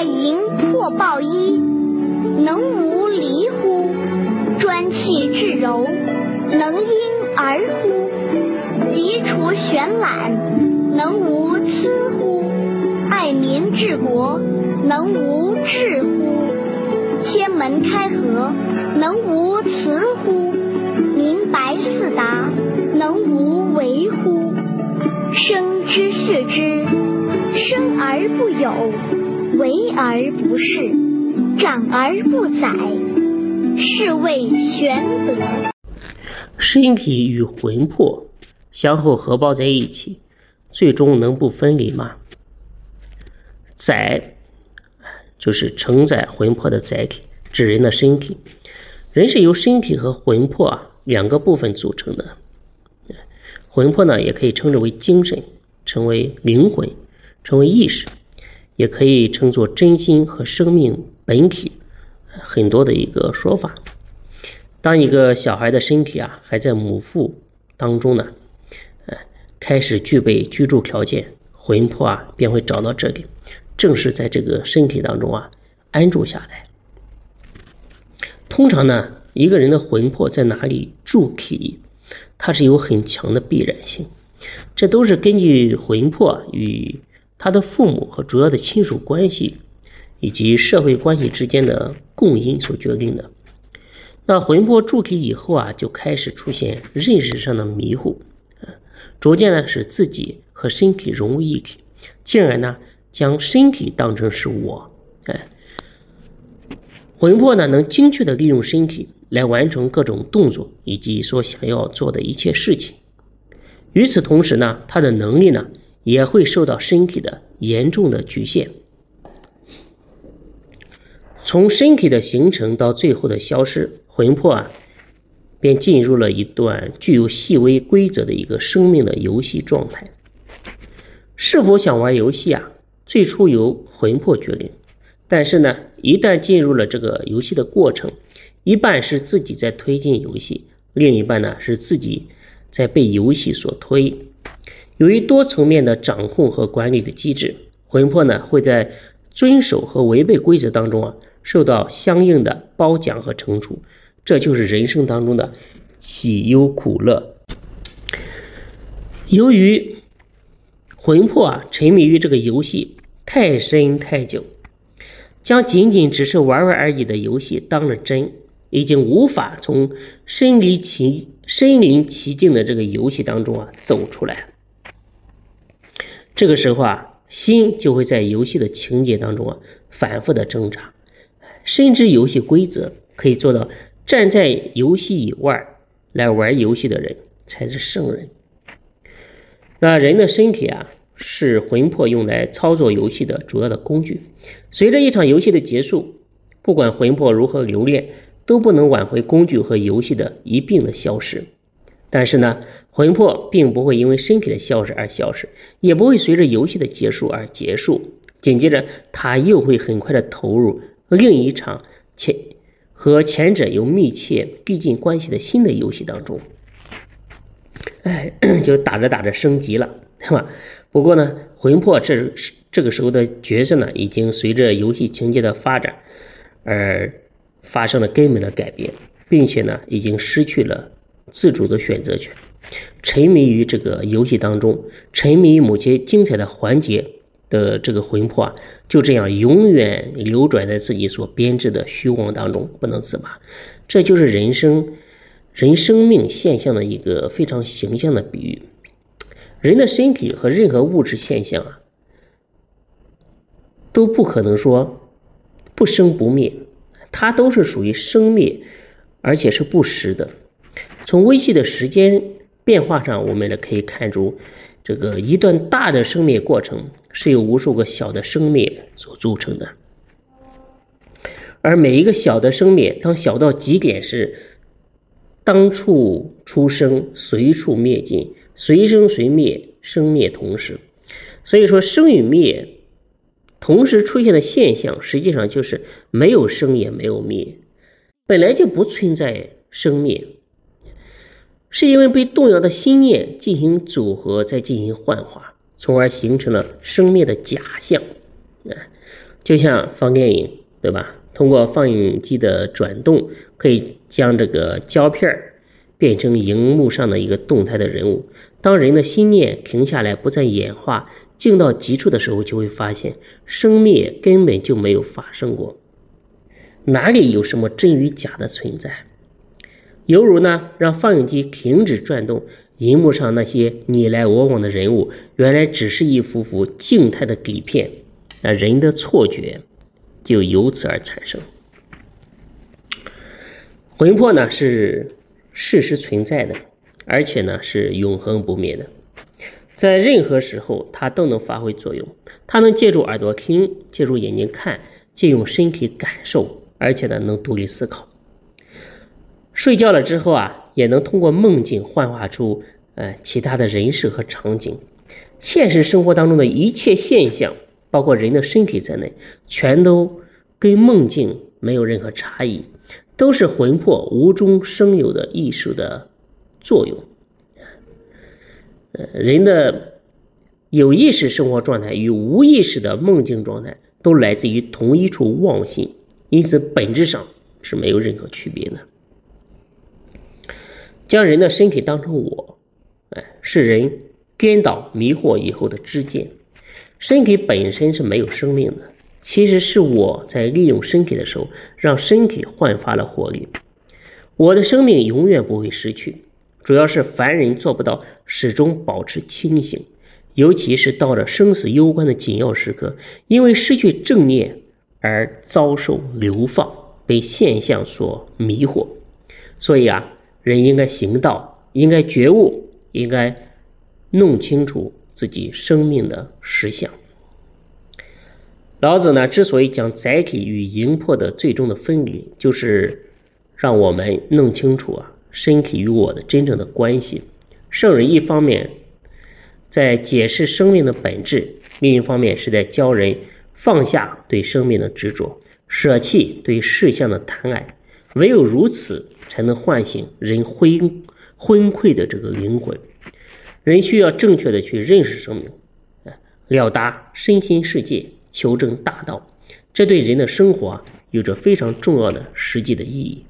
爱迎破暴衣，能无离乎？专气致柔，能因而乎？涤除玄览，能无疵乎？爱民治国，能无智乎？天门开合，能无雌乎？明白四达，能无为乎？生之视之，生而不有，为而不恃，长而不宰，是谓玄德。身体与魂魄相互合抱在一起，最终能不分离吗？载，就是承载魂魄的载体，指人的身体。人是由身体和魂魄啊两个部分组成的。魂魄呢，也可以称之为精神，称为灵魂，称为意识，也可以称作真心和生命本体，很多的一个说法。当一个小孩的身体啊还在母腹当中呢，呃，开始具备居住条件，魂魄啊便会找到这里，正是在这个身体当中啊安住下来。通常呢，一个人的魂魄在哪里住体？它是有很强的必然性，这都是根据魂魄与他的父母和主要的亲属关系以及社会关系之间的共因所决定的。那魂魄筑体以后啊，就开始出现认识上的迷糊，逐渐呢使自己和身体融为一体，进而呢将身体当成是我。哎，魂魄呢能精确的利用身体。来完成各种动作以及所想要做的一切事情。与此同时呢，他的能力呢也会受到身体的严重的局限。从身体的形成到最后的消失，魂魄啊便进入了一段具有细微规则的一个生命的游戏状态。是否想玩游戏啊？最初由魂魄决定，但是呢，一旦进入了这个游戏的过程。一半是自己在推进游戏，另一半呢是自己在被游戏所推。由于多层面的掌控和管理的机制，魂魄呢会在遵守和违背规则当中啊受到相应的褒奖和惩处。这就是人生当中的喜忧苦乐。由于魂魄啊沉迷于这个游戏太深太久，将仅仅只是玩玩而已的游戏当了真。已经无法从身临其身临其境的这个游戏当中啊走出来。这个时候啊，心就会在游戏的情节当中啊反复的挣扎。深知游戏规则，可以做到站在游戏以外来玩游戏的人才是圣人。那人的身体啊，是魂魄用来操作游戏的主要的工具。随着一场游戏的结束，不管魂魄如何留恋。都不能挽回工具和游戏的一并的消失，但是呢，魂魄并不会因为身体的消失而消失，也不会随着游戏的结束而结束。紧接着，他又会很快的投入另一场前和前者有密切递进关系的新的游戏当中。哎，就打着打着升级了，对吧？不过呢，魂魄这这个时候的角色呢，已经随着游戏情节的发展而。发生了根本的改变，并且呢，已经失去了自主的选择权，沉迷于这个游戏当中，沉迷于某些精彩的环节的这个魂魄啊，就这样永远流转在自己所编织的虚妄当中，不能自拔。这就是人生、人生命现象的一个非常形象的比喻。人的身体和任何物质现象啊，都不可能说不生不灭。它都是属于生灭，而且是不实的。从微细的时间变化上，我们呢可以看出，这个一段大的生灭过程是由无数个小的生灭所组成的。而每一个小的生灭，当小到极点时，当处出生，随处灭尽，随生随灭，生灭同时。所以说，生与灭。同时出现的现象，实际上就是没有生也没有灭，本来就不存在生灭，是因为被动摇的心念进行组合，再进行幻化，从而形成了生灭的假象。啊，就像放电影，对吧？通过放映机的转动，可以将这个胶片变成荧幕上的一个动态的人物。当人的心念停下来，不再演化，静到极处的时候，就会发现生灭根本就没有发生过，哪里有什么真与假的存在？犹如呢，让放映机停止转动，荧幕上那些你来我往的人物，原来只是一幅幅静态的底片，那人的错觉就由此而产生。魂魄呢是事实存在的，而且呢是永恒不灭的，在任何时候它都能发挥作用。它能借助耳朵听，借助眼睛看，借用身体感受，而且呢能独立思考。睡觉了之后啊，也能通过梦境幻化出呃其他的人事和场景。现实生活当中的一切现象，包括人的身体在内，全都跟梦境没有任何差异，都是魂魄无中生有的艺术的作用。呃，人的有意识生活状态与无意识的梦境状态，都来自于同一处妄心，因此本质上是没有任何区别的。将人的身体当成我，哎，是人颠倒迷惑以后的知见。身体本身是没有生命的，其实是我在利用身体的时候，让身体焕发了活力。我的生命永远不会失去，主要是凡人做不到始终保持清醒，尤其是到了生死攸关的紧要时刻，因为失去正念而遭受流放，被现象所迷惑。所以啊。人应该行道，应该觉悟，应该弄清楚自己生命的实相。老子呢，之所以讲载体与营魄的最终的分离，就是让我们弄清楚啊，身体与我的真正的关系。圣人一方面在解释生命的本质，另一方面是在教人放下对生命的执着，舍弃对事相的贪爱。唯有如此。才能唤醒人昏昏聩的这个灵魂。人需要正确的去认识生命，了达身心世界，求证大道，这对人的生活有着非常重要的实际的意义。